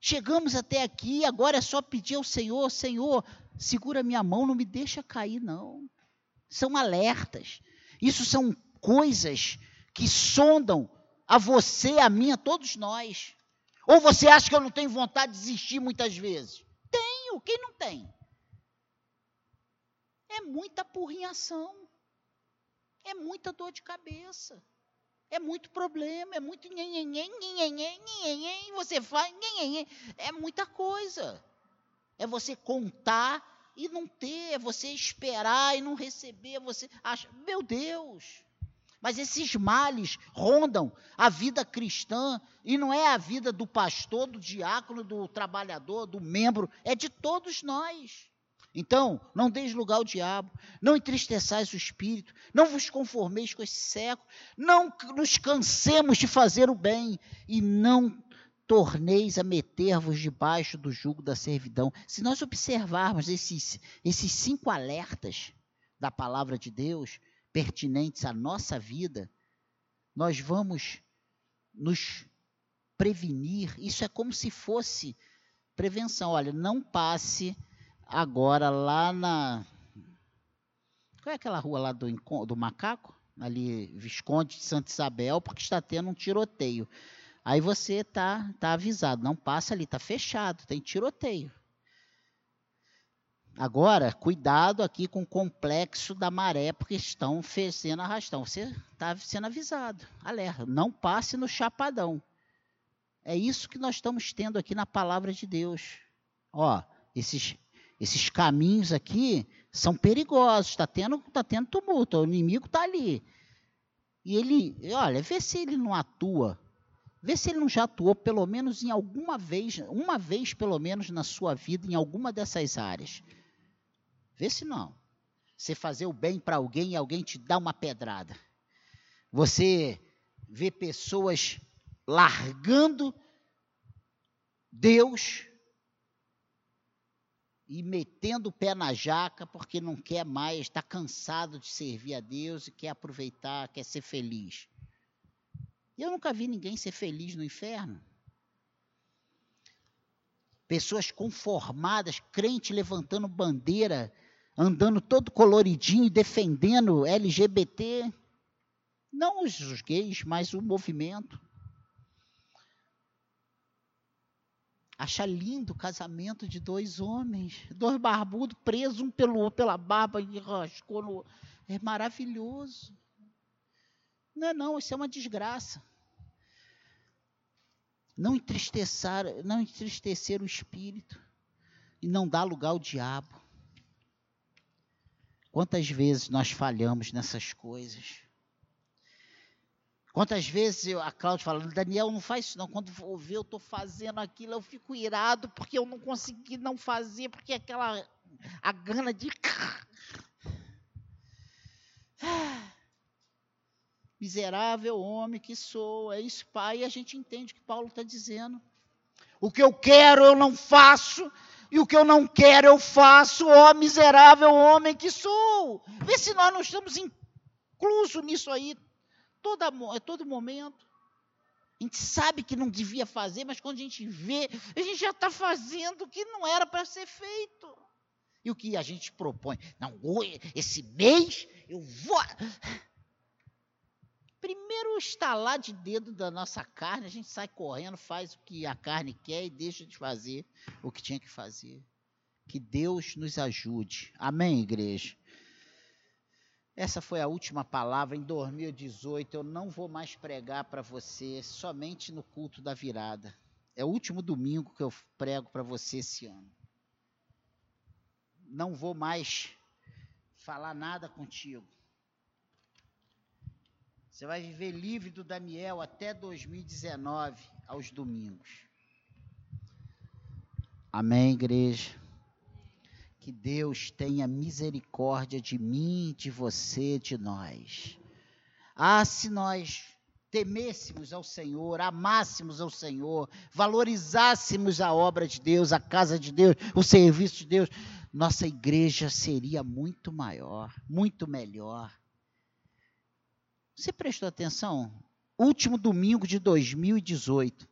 Chegamos até aqui, agora é só pedir ao Senhor: Senhor, segura minha mão, não me deixa cair, não. São alertas. Isso são coisas que sondam a você, a mim, a todos nós. Ou você acha que eu não tenho vontade de desistir muitas vezes? Tenho, quem não tem? É muita porrinhação. É muita dor de cabeça. É muito problema, é muito você faz, é muita coisa. É você contar e não ter, é você esperar e não receber, é você acha, meu Deus. Mas esses males rondam a vida cristã e não é a vida do pastor, do diácono, do trabalhador, do membro, é de todos nós. Então, não deis lugar ao diabo, não entristeçais o espírito, não vos conformeis com esse século, não nos cansemos de fazer o bem e não torneis a meter-vos debaixo do jugo da servidão. Se nós observarmos esses, esses cinco alertas da palavra de Deus, pertinentes à nossa vida, nós vamos nos prevenir. Isso é como se fosse prevenção. Olha, não passe agora lá na. Qual é aquela rua lá do, do Macaco? Ali, Visconde de Santa Isabel, porque está tendo um tiroteio. Aí você tá, tá avisado, não passa ali, tá fechado, tem tiroteio. Agora, cuidado aqui com o complexo da maré, porque estão sendo arrastão. Você está sendo avisado. Alerta, não passe no chapadão. É isso que nós estamos tendo aqui na palavra de Deus. Ó, esses, esses caminhos aqui são perigosos. Está tendo, tá tendo tumulto. O inimigo está ali. E ele, olha, vê se ele não atua. Vê se ele não já atuou pelo menos em alguma vez, uma vez pelo menos na sua vida, em alguma dessas áreas. Vê se não. Você fazer o bem para alguém e alguém te dá uma pedrada. Você vê pessoas largando Deus e metendo o pé na jaca porque não quer mais, está cansado de servir a Deus e quer aproveitar, quer ser feliz. Eu nunca vi ninguém ser feliz no inferno pessoas conformadas, crente levantando bandeira andando todo coloridinho e defendendo LGBT. Não os, os gays, mas o movimento. Acha lindo o casamento de dois homens, dois barbudos presos, um pelo pela barba e rascou no. É maravilhoso. Não é não, isso é uma desgraça. Não entristecer, não entristecer o espírito e não dar lugar ao diabo. Quantas vezes nós falhamos nessas coisas? Quantas vezes a Cláudia fala, Daniel, não faz isso não. Quando vou ver, eu estou fazendo aquilo, eu fico irado porque eu não consegui não fazer, porque aquela a gana de. Miserável homem que sou, é isso, pai, e a gente entende o que Paulo está dizendo. O que eu quero eu não faço, e o que eu não quero eu faço, ó miserável homem que sou. Vê se nós não estamos inclusos nisso aí, toda, todo momento. A gente sabe que não devia fazer, mas quando a gente vê, a gente já está fazendo o que não era para ser feito. E o que a gente propõe? Não, esse mês eu vou primeiro estalar de dedo da nossa carne, a gente sai correndo, faz o que a carne quer e deixa de fazer o que tinha que fazer. Que Deus nos ajude. Amém, igreja? Essa foi a última palavra em 2018. Eu não vou mais pregar para você somente no culto da virada. É o último domingo que eu prego para você esse ano. Não vou mais falar nada contigo. Você vai viver livre do Daniel até 2019, aos domingos. Amém, igreja? Que Deus tenha misericórdia de mim, de você, de nós. Ah, se nós temêssemos ao Senhor, amássemos ao Senhor, valorizássemos a obra de Deus, a casa de Deus, o serviço de Deus, nossa igreja seria muito maior, muito melhor. Você prestou atenção? Último domingo de 2018.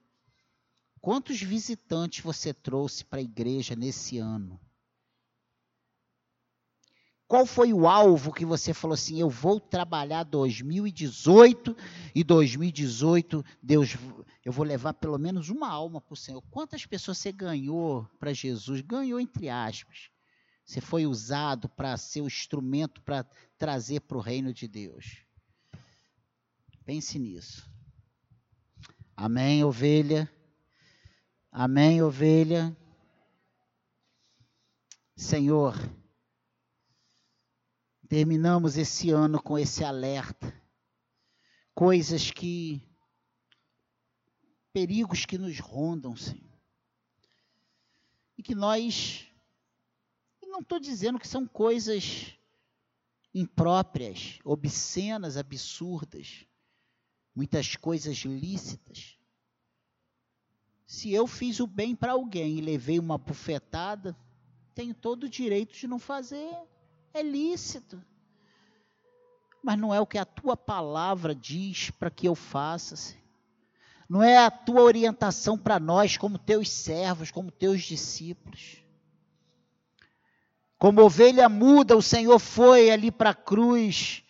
Quantos visitantes você trouxe para a igreja nesse ano? Qual foi o alvo que você falou assim? Eu vou trabalhar 2018 e 2018, Deus, eu vou levar pelo menos uma alma para o Senhor. Quantas pessoas você ganhou para Jesus? Ganhou entre aspas. Você foi usado para ser o instrumento para trazer para o reino de Deus. Pense nisso. Amém, ovelha? Amém, ovelha? Senhor, terminamos esse ano com esse alerta. Coisas que. perigos que nos rondam, Senhor. E que nós. Não estou dizendo que são coisas impróprias, obscenas, absurdas muitas coisas lícitas. Se eu fiz o bem para alguém e levei uma bufetada, tenho todo o direito de não fazer. É lícito. Mas não é o que a tua palavra diz para que eu faça. Senhor. Não é a tua orientação para nós, como teus servos, como teus discípulos. Como ovelha muda, o Senhor foi ali para a cruz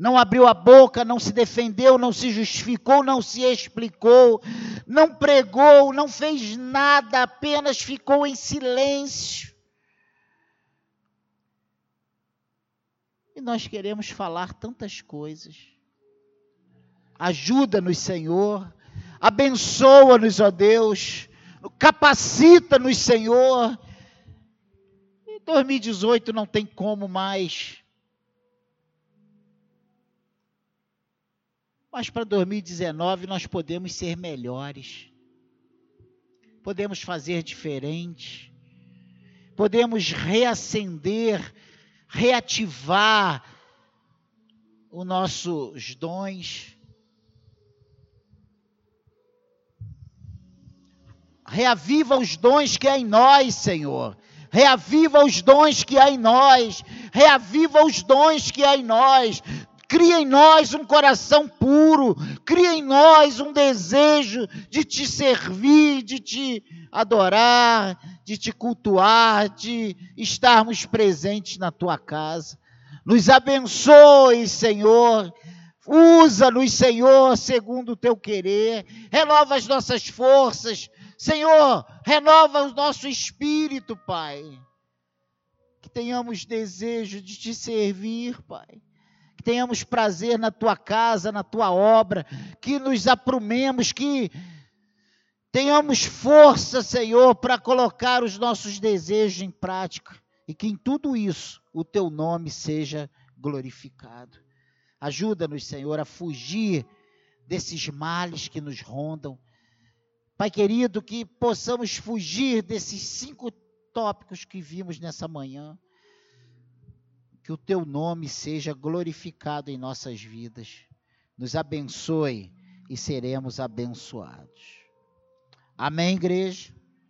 não abriu a boca, não se defendeu, não se justificou, não se explicou, não pregou, não fez nada, apenas ficou em silêncio. E nós queremos falar tantas coisas. Ajuda-nos, Senhor. Abençoa-nos, ó Deus. Capacita-nos, Senhor. Em 2018 não tem como mais Mas para 2019 nós podemos ser melhores. Podemos fazer diferente. Podemos reacender, reativar os nossos dons. Reaviva os dons que há em nós, Senhor. Reaviva os dons que há em nós. Reaviva os dons que há em nós. Cria em nós um coração puro, cria em nós um desejo de te servir, de te adorar, de te cultuar, de estarmos presentes na tua casa. Nos abençoe, Senhor. Usa-nos, Senhor, segundo o teu querer. Renova as nossas forças. Senhor, renova o nosso espírito, Pai. Que tenhamos desejo de te servir, Pai que tenhamos prazer na tua casa, na tua obra, que nos aprumemos, que tenhamos força, Senhor, para colocar os nossos desejos em prática e que em tudo isso o teu nome seja glorificado. Ajuda-nos, Senhor, a fugir desses males que nos rondam. Pai querido, que possamos fugir desses cinco tópicos que vimos nessa manhã que o teu nome seja glorificado em nossas vidas. Nos abençoe e seremos abençoados. Amém, igreja?